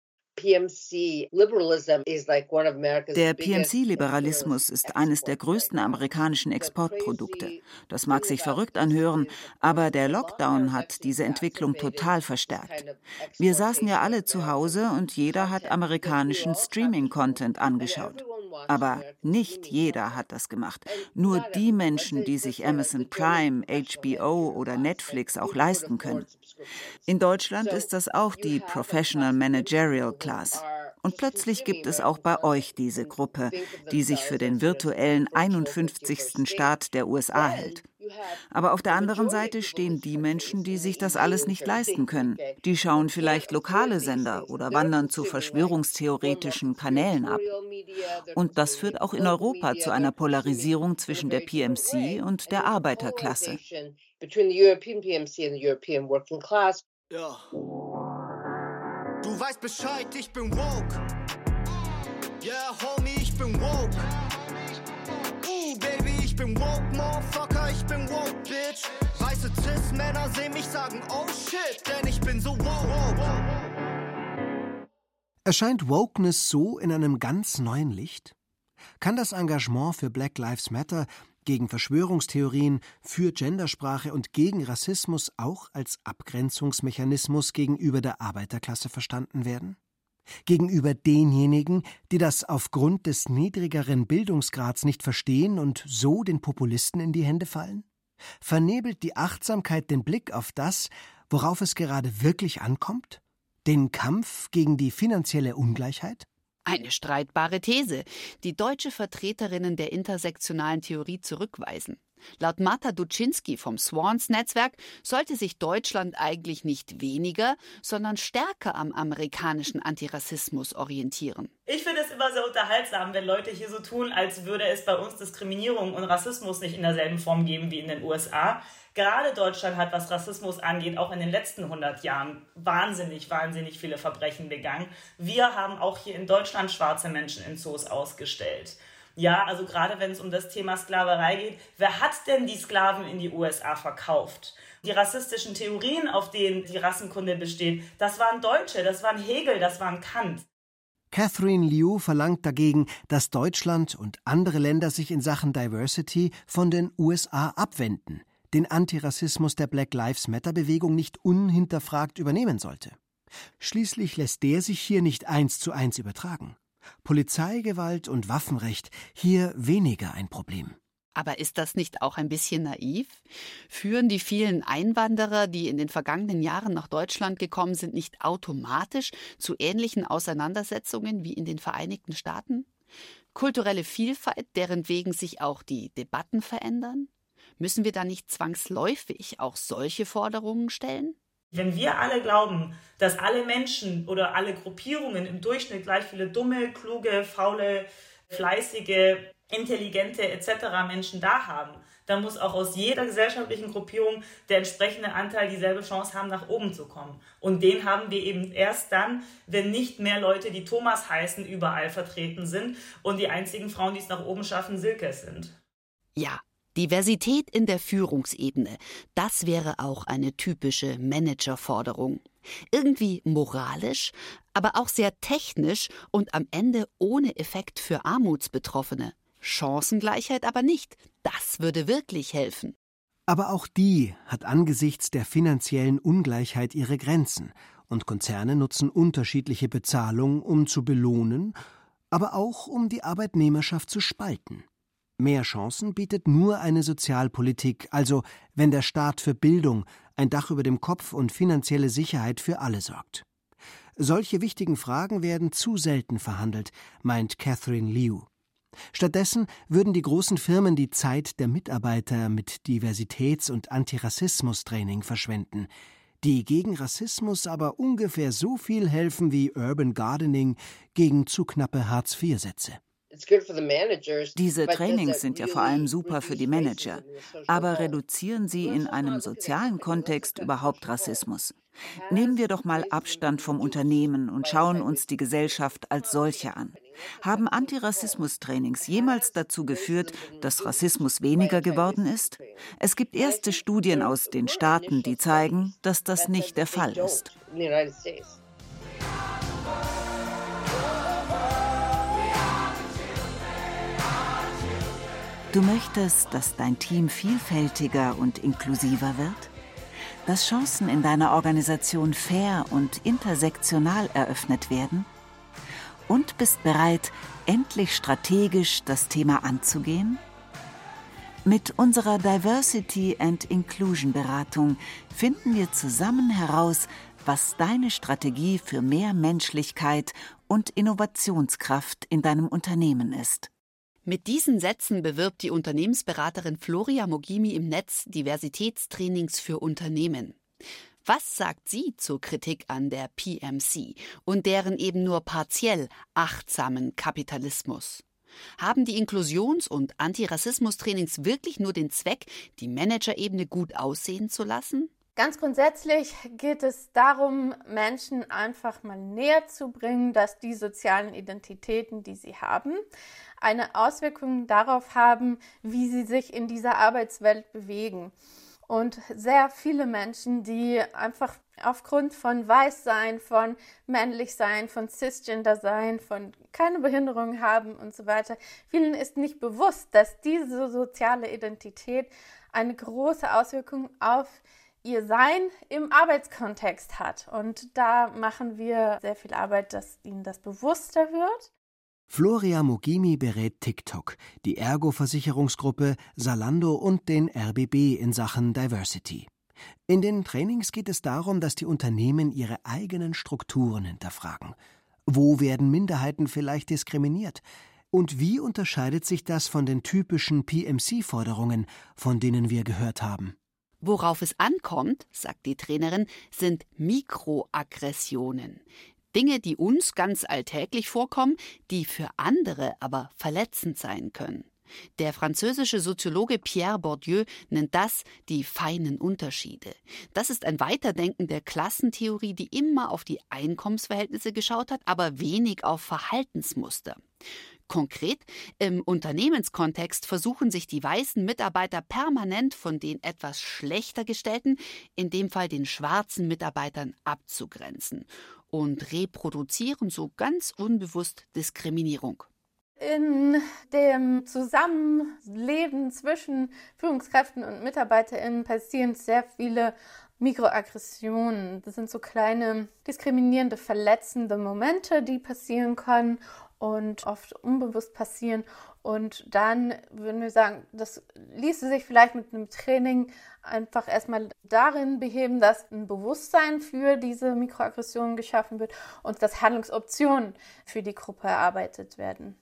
Der PMC-Liberalismus ist eines der größten amerikanischen Exportprodukte. Das mag sich verrückt anhören, aber der Lockdown hat diese Entwicklung total verstärkt. Wir saßen ja alle zu Hause und jeder hat amerikanischen Streaming-Content angeschaut. Aber nicht jeder hat das gemacht. Nur die Menschen, die sich Amazon Prime, HBO oder Netflix auch leisten können. In Deutschland ist das auch die Professional Managerial Class. Und plötzlich gibt es auch bei euch diese Gruppe, die sich für den virtuellen 51. Staat der USA hält. Aber auf der anderen Seite stehen die Menschen, die sich das alles nicht leisten können. Die schauen vielleicht lokale Sender oder wandern zu verschwörungstheoretischen Kanälen ab. Und das führt auch in Europa zu einer Polarisierung zwischen der PMC und der Arbeiterklasse. Ja. Du weißt Bescheid, ich bin woke. Yeah, homie, ich bin woke. Uh, Baby, ich bin woke, Motherfucker, ich bin woke, Bitch. Weiße Cis-Männer sehen mich sagen, oh shit, denn ich bin so woke. Erscheint Wokeness so in einem ganz neuen Licht? Kann das Engagement für Black Lives Matter gegen Verschwörungstheorien, für Gendersprache und gegen Rassismus auch als Abgrenzungsmechanismus gegenüber der Arbeiterklasse verstanden werden? Gegenüber denjenigen, die das aufgrund des niedrigeren Bildungsgrads nicht verstehen und so den Populisten in die Hände fallen? Vernebelt die Achtsamkeit den Blick auf das, worauf es gerade wirklich ankommt? Den Kampf gegen die finanzielle Ungleichheit? Eine streitbare These, die deutsche Vertreterinnen der intersektionalen Theorie zurückweisen. Laut Marta Duczynski vom Swans-Netzwerk sollte sich Deutschland eigentlich nicht weniger, sondern stärker am amerikanischen Antirassismus orientieren. Ich finde es immer sehr unterhaltsam, wenn Leute hier so tun, als würde es bei uns Diskriminierung und Rassismus nicht in derselben Form geben wie in den USA. Gerade Deutschland hat, was Rassismus angeht, auch in den letzten 100 Jahren wahnsinnig, wahnsinnig viele Verbrechen begangen. Wir haben auch hier in Deutschland schwarze Menschen in Zoos ausgestellt. Ja, also gerade wenn es um das Thema Sklaverei geht, wer hat denn die Sklaven in die USA verkauft? Die rassistischen Theorien, auf denen die Rassenkunde besteht, das waren Deutsche, das waren Hegel, das waren Kant. Catherine Liu verlangt dagegen, dass Deutschland und andere Länder sich in Sachen Diversity von den USA abwenden, den Antirassismus der Black Lives Matter Bewegung nicht unhinterfragt übernehmen sollte. Schließlich lässt der sich hier nicht eins zu eins übertragen. Polizeigewalt und Waffenrecht hier weniger ein Problem. Aber ist das nicht auch ein bisschen naiv? Führen die vielen Einwanderer, die in den vergangenen Jahren nach Deutschland gekommen sind, nicht automatisch zu ähnlichen Auseinandersetzungen wie in den Vereinigten Staaten? Kulturelle Vielfalt, deren wegen sich auch die Debatten verändern? Müssen wir da nicht zwangsläufig auch solche Forderungen stellen? Wenn wir alle glauben, dass alle Menschen oder alle Gruppierungen im Durchschnitt gleich viele dumme, kluge, faule, fleißige, intelligente etc. Menschen da haben, dann muss auch aus jeder gesellschaftlichen Gruppierung der entsprechende Anteil dieselbe Chance haben, nach oben zu kommen. Und den haben wir eben erst dann, wenn nicht mehr Leute, die Thomas heißen, überall vertreten sind und die einzigen Frauen, die es nach oben schaffen, Silke sind. Ja, Diversität in der Führungsebene, das wäre auch eine typische Managerforderung. Irgendwie moralisch, aber auch sehr technisch und am Ende ohne Effekt für Armutsbetroffene. Chancengleichheit aber nicht. Das würde wirklich helfen. Aber auch die hat angesichts der finanziellen Ungleichheit ihre Grenzen, und Konzerne nutzen unterschiedliche Bezahlung, um zu belohnen, aber auch um die Arbeitnehmerschaft zu spalten. Mehr Chancen bietet nur eine Sozialpolitik, also wenn der Staat für Bildung, ein Dach über dem Kopf und finanzielle Sicherheit für alle sorgt. Solche wichtigen Fragen werden zu selten verhandelt, meint Catherine Liu. Stattdessen würden die großen Firmen die Zeit der Mitarbeiter mit Diversitäts- und Antirassismus-Training verschwenden, die gegen Rassismus aber ungefähr so viel helfen wie Urban Gardening gegen zu knappe Hartz-IV-Sätze. Diese Trainings sind ja vor allem super für die Manager. Aber reduzieren sie in einem sozialen Kontext überhaupt Rassismus? Nehmen wir doch mal Abstand vom Unternehmen und schauen uns die Gesellschaft als solche an. Haben Antirassismus-Trainings jemals dazu geführt, dass Rassismus weniger geworden ist? Es gibt erste Studien aus den Staaten, die zeigen, dass das nicht der Fall ist. Du möchtest, dass dein Team vielfältiger und inklusiver wird? Dass Chancen in deiner Organisation fair und intersektional eröffnet werden? Und bist bereit, endlich strategisch das Thema anzugehen? Mit unserer Diversity and Inclusion Beratung finden wir zusammen heraus, was deine Strategie für mehr Menschlichkeit und Innovationskraft in deinem Unternehmen ist. Mit diesen Sätzen bewirbt die Unternehmensberaterin Floria Mogimi im Netz Diversitätstrainings für Unternehmen. Was sagt sie zur Kritik an der PMC und deren eben nur partiell achtsamen Kapitalismus? Haben die Inklusions- und Antirassismus-Trainings wirklich nur den Zweck, die Managerebene gut aussehen zu lassen? Ganz grundsätzlich geht es darum, Menschen einfach mal näher zu bringen, dass die sozialen Identitäten, die sie haben, eine Auswirkung darauf haben, wie sie sich in dieser Arbeitswelt bewegen. Und sehr viele Menschen, die einfach aufgrund von Weißsein, von Männlichsein, von Cisgender-Sein, von keine Behinderung haben und so weiter, vielen ist nicht bewusst, dass diese soziale Identität eine große Auswirkung auf ihr Sein im Arbeitskontext hat. Und da machen wir sehr viel Arbeit, dass ihnen das bewusster wird. Floria Mogimi berät TikTok, die Ergo-Versicherungsgruppe, Salando und den RBB in Sachen Diversity. In den Trainings geht es darum, dass die Unternehmen ihre eigenen Strukturen hinterfragen. Wo werden Minderheiten vielleicht diskriminiert? Und wie unterscheidet sich das von den typischen PMC-Forderungen, von denen wir gehört haben? Worauf es ankommt, sagt die Trainerin, sind Mikroaggressionen. Dinge, die uns ganz alltäglich vorkommen, die für andere aber verletzend sein können. Der französische Soziologe Pierre Bourdieu nennt das die feinen Unterschiede. Das ist ein Weiterdenken der Klassentheorie, die immer auf die Einkommensverhältnisse geschaut hat, aber wenig auf Verhaltensmuster. Konkret, im Unternehmenskontext versuchen sich die weißen Mitarbeiter permanent von den etwas schlechter gestellten, in dem Fall den schwarzen Mitarbeitern, abzugrenzen und reproduzieren so ganz unbewusst Diskriminierung. In dem Zusammenleben zwischen Führungskräften und MitarbeiterInnen passieren sehr viele Mikroaggressionen. Das sind so kleine diskriminierende, verletzende Momente, die passieren können und oft unbewusst passieren. Und dann würden wir sagen, das ließe sich vielleicht mit einem Training einfach erstmal darin beheben, dass ein Bewusstsein für diese Mikroaggressionen geschaffen wird und dass Handlungsoptionen für die Gruppe erarbeitet werden.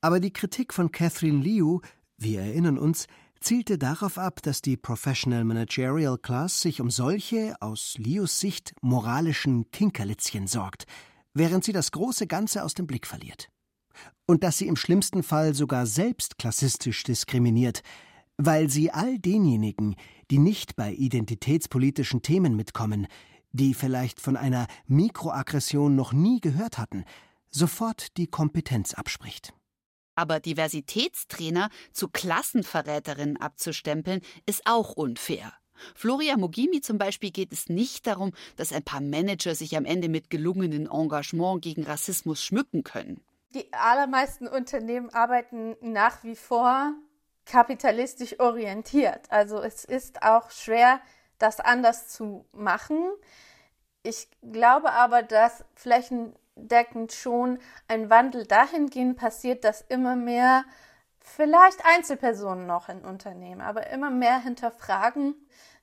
Aber die Kritik von Catherine Liu, wir erinnern uns, zielte darauf ab, dass die Professional Managerial Class sich um solche, aus Lius Sicht, moralischen Kinkerlitzchen sorgt, während sie das große Ganze aus dem Blick verliert. Und dass sie im schlimmsten Fall sogar selbst klassistisch diskriminiert, weil sie all denjenigen, die nicht bei identitätspolitischen Themen mitkommen, die vielleicht von einer Mikroaggression noch nie gehört hatten, sofort die Kompetenz abspricht. Aber Diversitätstrainer zu Klassenverräterinnen abzustempeln, ist auch unfair. Floria Mogimi zum Beispiel geht es nicht darum, dass ein paar Manager sich am Ende mit gelungenen Engagement gegen Rassismus schmücken können. Die allermeisten Unternehmen arbeiten nach wie vor kapitalistisch orientiert. Also es ist auch schwer, das anders zu machen. Ich glaube aber, dass flächendeckend schon ein Wandel dahingehend passiert, dass immer mehr, vielleicht Einzelpersonen noch in Unternehmen, aber immer mehr hinterfragen,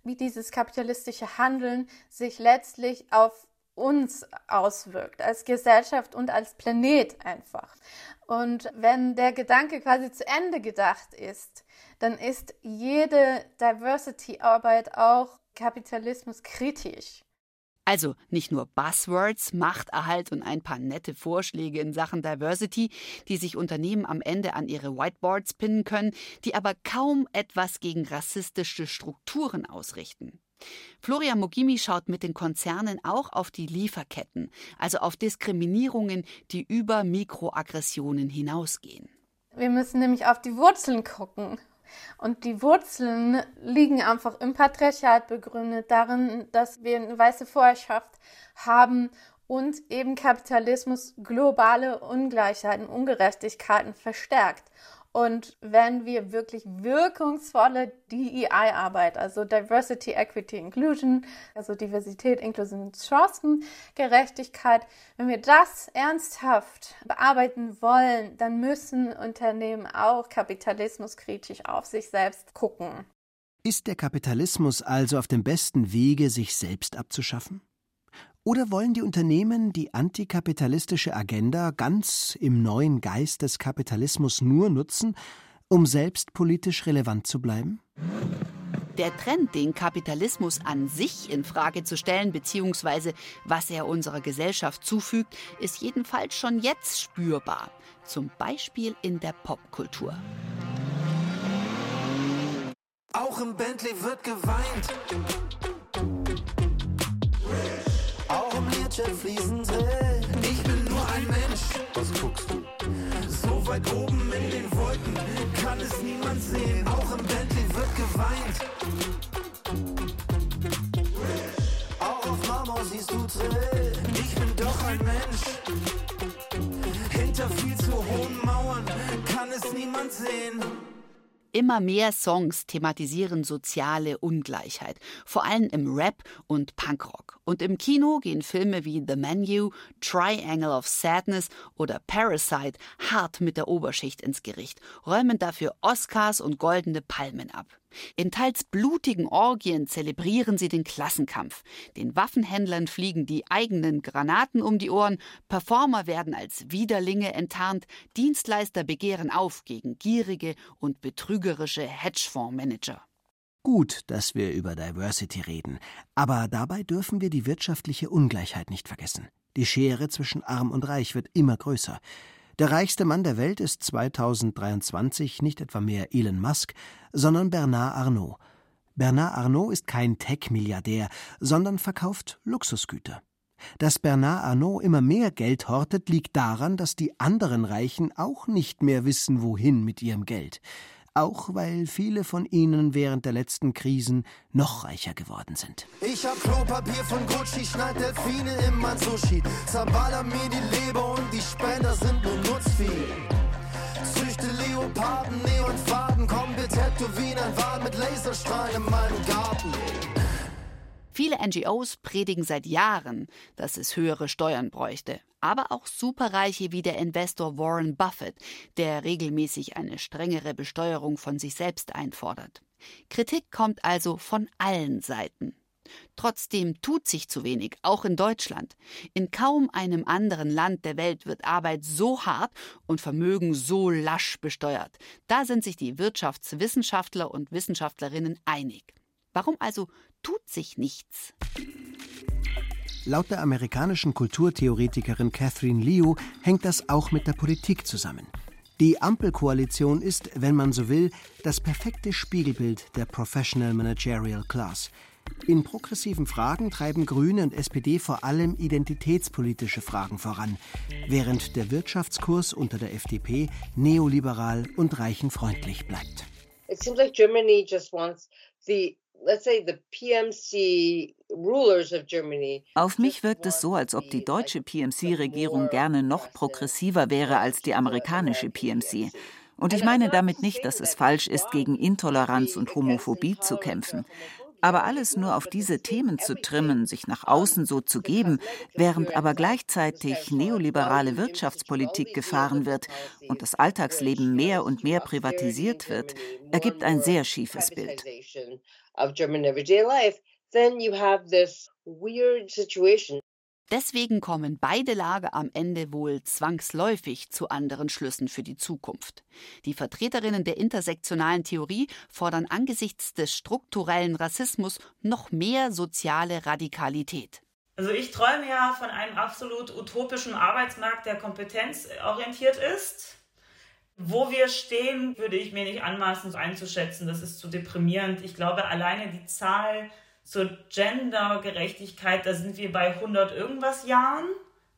wie dieses kapitalistische Handeln sich letztlich auf uns auswirkt, als Gesellschaft und als Planet einfach. Und wenn der Gedanke quasi zu Ende gedacht ist, dann ist jede Diversity-Arbeit auch Kapitalismus kritisch. Also nicht nur Buzzwords, Machterhalt und ein paar nette Vorschläge in Sachen Diversity, die sich Unternehmen am Ende an ihre Whiteboards pinnen können, die aber kaum etwas gegen rassistische Strukturen ausrichten. Florian Mogimi schaut mit den Konzernen auch auf die Lieferketten, also auf Diskriminierungen, die über Mikroaggressionen hinausgehen. Wir müssen nämlich auf die Wurzeln gucken. Und die Wurzeln liegen einfach im Patriarchat begründet darin, dass wir eine weiße Vorherrschaft haben und eben Kapitalismus globale Ungleichheiten, Ungerechtigkeiten verstärkt. Und wenn wir wirklich wirkungsvolle DEI-Arbeit, also Diversity, Equity, Inclusion, also Diversität, Inklusion, Chancen, Gerechtigkeit, wenn wir das ernsthaft bearbeiten wollen, dann müssen Unternehmen auch kapitalismuskritisch auf sich selbst gucken. Ist der Kapitalismus also auf dem besten Wege, sich selbst abzuschaffen? Oder wollen die Unternehmen die antikapitalistische Agenda ganz im neuen Geist des Kapitalismus nur nutzen, um selbst politisch relevant zu bleiben? Der Trend, den Kapitalismus an sich in Frage zu stellen, beziehungsweise was er unserer Gesellschaft zufügt, ist jedenfalls schon jetzt spürbar. Zum Beispiel in der Popkultur. Auch im Bentley wird geweint. Learjet fließen drin. Ich bin nur ein Mensch. Was guckst du? So weit oben in den Wolken kann es niemand sehen. Auch im Bentley wird geweint. Auch auf Marmor siehst du drin. Ich bin doch ein Mensch. Hinter viel zu hohen Mauern kann es niemand sehen. Immer mehr Songs thematisieren soziale Ungleichheit, vor allem im Rap und Punkrock. Und im Kino gehen Filme wie The Menu, Triangle of Sadness oder Parasite hart mit der Oberschicht ins Gericht, räumen dafür Oscars und goldene Palmen ab. In teils blutigen Orgien zelebrieren sie den Klassenkampf. Den Waffenhändlern fliegen die eigenen Granaten um die Ohren, Performer werden als Widerlinge enttarnt, Dienstleister begehren auf gegen gierige und betrügerische Hedgefondsmanager. Gut, dass wir über Diversity reden, aber dabei dürfen wir die wirtschaftliche Ungleichheit nicht vergessen. Die Schere zwischen Arm und Reich wird immer größer. Der reichste Mann der Welt ist 2023 nicht etwa mehr Elon Musk, sondern Bernard Arnault. Bernard Arnault ist kein Tech-Milliardär, sondern verkauft Luxusgüter. Dass Bernard Arnault immer mehr Geld hortet, liegt daran, dass die anderen Reichen auch nicht mehr wissen, wohin mit ihrem Geld auch weil viele von ihnen während der letzten Krisen noch reicher geworden sind. Ich hab Klopapier von Gucci, schneid Delfine in mein Sushi, zerballer mir die Leber und die Spender sind nur Nutzvieh. Züchte Leoparden, Neonfarben, komm, wir tätowieren ein Wal mit Laserstrahlen in meinem Garten. Viele NGOs predigen seit Jahren, dass es höhere Steuern bräuchte. Aber auch Superreiche wie der Investor Warren Buffett, der regelmäßig eine strengere Besteuerung von sich selbst einfordert. Kritik kommt also von allen Seiten. Trotzdem tut sich zu wenig, auch in Deutschland. In kaum einem anderen Land der Welt wird Arbeit so hart und Vermögen so lasch besteuert. Da sind sich die Wirtschaftswissenschaftler und Wissenschaftlerinnen einig. Warum also tut sich nichts? Laut der amerikanischen Kulturtheoretikerin Catherine Liu hängt das auch mit der Politik zusammen. Die Ampelkoalition ist, wenn man so will, das perfekte Spiegelbild der Professional Managerial Class. In progressiven Fragen treiben Grüne und SPD vor allem identitätspolitische Fragen voran, während der Wirtschaftskurs unter der FDP neoliberal und reichenfreundlich bleibt. It seems like Germany just wants the auf mich wirkt es so, als ob die deutsche PMC-Regierung gerne noch progressiver wäre als die amerikanische PMC. Und ich meine damit nicht, dass es falsch ist, gegen Intoleranz und Homophobie zu kämpfen. Aber alles nur auf diese Themen zu trimmen, sich nach außen so zu geben, während aber gleichzeitig neoliberale Wirtschaftspolitik gefahren wird und das Alltagsleben mehr und mehr privatisiert wird, ergibt ein sehr schiefes Bild of German everyday life, then you have this weird situation. Deswegen kommen beide Lager am Ende wohl zwangsläufig zu anderen Schlüssen für die Zukunft. Die Vertreterinnen der intersektionalen Theorie fordern angesichts des strukturellen Rassismus noch mehr soziale Radikalität. Also ich träume ja von einem absolut utopischen Arbeitsmarkt, der kompetenzorientiert ist wo wir stehen, würde ich mir nicht anmaßen einzuschätzen. Das ist zu deprimierend. Ich glaube, alleine die Zahl zur Gendergerechtigkeit, da sind wir bei 100 irgendwas Jahren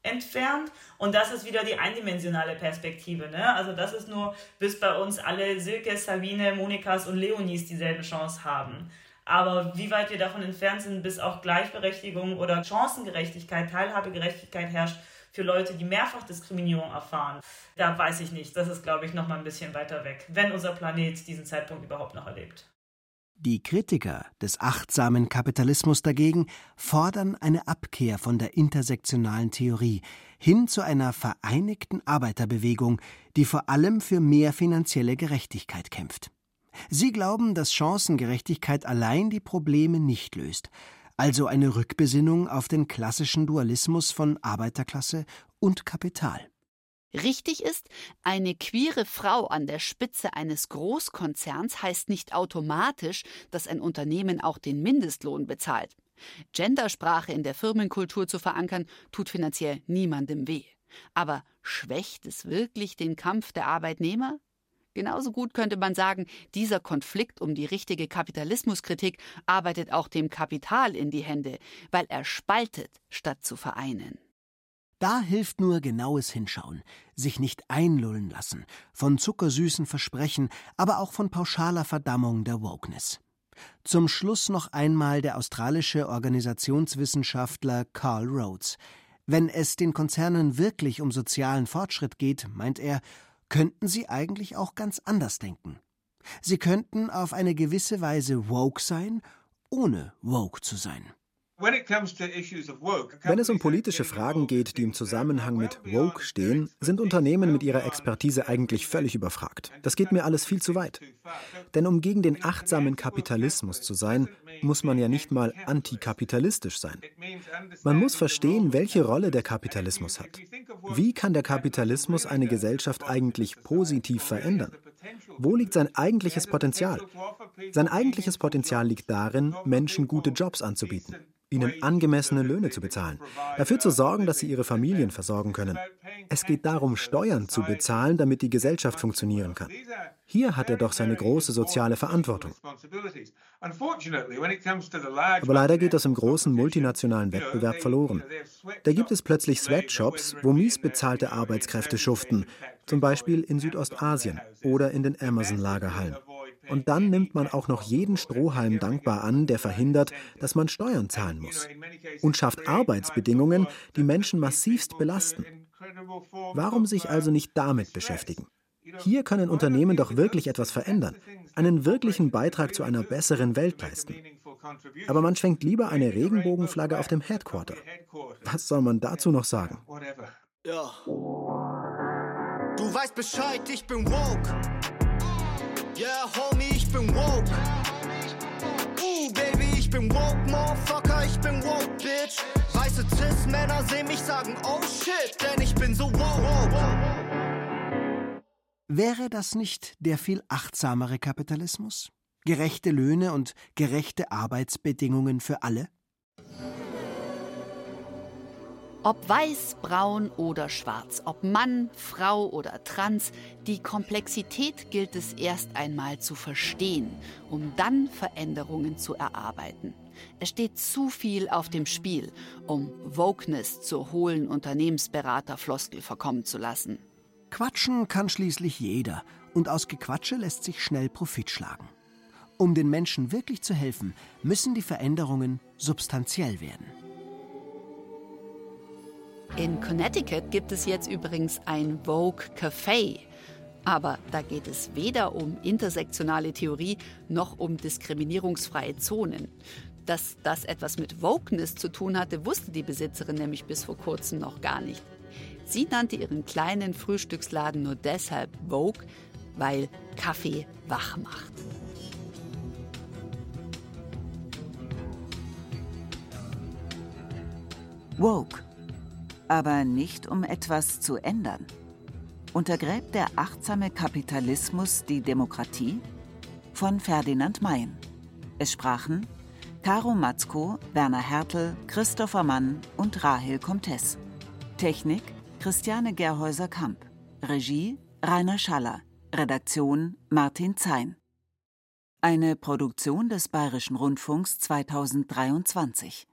entfernt. Und das ist wieder die eindimensionale Perspektive. Ne? Also das ist nur, bis bei uns alle Silke, Sabine, Monikas und Leonis dieselbe Chance haben. Aber wie weit wir davon entfernt sind, bis auch Gleichberechtigung oder Chancengerechtigkeit, Teilhabegerechtigkeit herrscht, für Leute, die mehrfach Diskriminierung erfahren, da weiß ich nicht. Das ist, glaube ich, noch mal ein bisschen weiter weg, wenn unser Planet diesen Zeitpunkt überhaupt noch erlebt. Die Kritiker des achtsamen Kapitalismus dagegen fordern eine Abkehr von der intersektionalen Theorie hin zu einer vereinigten Arbeiterbewegung, die vor allem für mehr finanzielle Gerechtigkeit kämpft. Sie glauben, dass Chancengerechtigkeit allein die Probleme nicht löst, also eine Rückbesinnung auf den klassischen Dualismus von Arbeiterklasse und Kapital. Richtig ist, eine queere Frau an der Spitze eines Großkonzerns heißt nicht automatisch, dass ein Unternehmen auch den Mindestlohn bezahlt. Gendersprache in der Firmenkultur zu verankern, tut finanziell niemandem weh. Aber schwächt es wirklich den Kampf der Arbeitnehmer? Genauso gut könnte man sagen, dieser Konflikt um die richtige Kapitalismuskritik arbeitet auch dem Kapital in die Hände, weil er spaltet, statt zu vereinen. Da hilft nur genaues Hinschauen, sich nicht einlullen lassen, von zuckersüßen Versprechen, aber auch von pauschaler Verdammung der Wokeness. Zum Schluss noch einmal der australische Organisationswissenschaftler Carl Rhodes. Wenn es den Konzernen wirklich um sozialen Fortschritt geht, meint er, könnten sie eigentlich auch ganz anders denken. Sie könnten auf eine gewisse Weise woke sein, ohne woke zu sein. Wenn es um politische Fragen geht, die im Zusammenhang mit Woke stehen, sind Unternehmen mit ihrer Expertise eigentlich völlig überfragt. Das geht mir alles viel zu weit. Denn um gegen den achtsamen Kapitalismus zu sein, muss man ja nicht mal antikapitalistisch sein. Man muss verstehen, welche Rolle der Kapitalismus hat. Wie kann der Kapitalismus eine Gesellschaft eigentlich positiv verändern? Wo liegt sein eigentliches Potenzial? Sein eigentliches Potenzial liegt darin, Menschen gute Jobs anzubieten ihnen angemessene Löhne zu bezahlen, dafür zu sorgen, dass sie ihre Familien versorgen können. Es geht darum, Steuern zu bezahlen, damit die Gesellschaft funktionieren kann. Hier hat er doch seine große soziale Verantwortung. Aber leider geht das im großen multinationalen Wettbewerb verloren. Da gibt es plötzlich Sweatshops, wo miesbezahlte Arbeitskräfte schuften, zum Beispiel in Südostasien oder in den Amazon-Lagerhallen. Und dann nimmt man auch noch jeden Strohhalm dankbar an, der verhindert, dass man Steuern zahlen muss. Und schafft Arbeitsbedingungen, die Menschen massivst belasten. Warum sich also nicht damit beschäftigen? Hier können Unternehmen doch wirklich etwas verändern, einen wirklichen Beitrag zu einer besseren Welt leisten. Aber man schwenkt lieber eine Regenbogenflagge auf dem Headquarter. Was soll man dazu noch sagen? Ja. Du weißt Bescheid, ich bin woke. Yeah, homie, ich bin woke. Uh, Baby, ich bin woke, Motherfucker, ich bin woke, Bitch. Weiße Cis-Männer sehen mich sagen, oh shit, denn ich bin so woke. Wäre das nicht der viel achtsamere Kapitalismus? Gerechte Löhne und gerechte Arbeitsbedingungen für alle? Ob weiß, braun oder schwarz, ob Mann, Frau oder trans, die Komplexität gilt es erst einmal zu verstehen, um dann Veränderungen zu erarbeiten. Es steht zu viel auf dem Spiel, um Wokeness zur hohlen Unternehmensberaterfloskel verkommen zu lassen. Quatschen kann schließlich jeder und aus Gequatsche lässt sich schnell Profit schlagen. Um den Menschen wirklich zu helfen, müssen die Veränderungen substanziell werden. In Connecticut gibt es jetzt übrigens ein Vogue Café. Aber da geht es weder um intersektionale Theorie noch um diskriminierungsfreie Zonen. Dass das etwas mit Wokeness zu tun hatte, wusste die Besitzerin nämlich bis vor kurzem noch gar nicht. Sie nannte ihren kleinen Frühstücksladen nur deshalb Vogue, weil Kaffee wach macht. Woke aber nicht um etwas zu ändern. Untergräbt der achtsame Kapitalismus die Demokratie? Von Ferdinand Mayen. Es sprachen Caro Matzko, Werner Hertel, Christopher Mann und Rahel Comtes. Technik Christiane Gerhäuser-Kamp. Regie Rainer Schaller. Redaktion Martin Zein. Eine Produktion des Bayerischen Rundfunks 2023.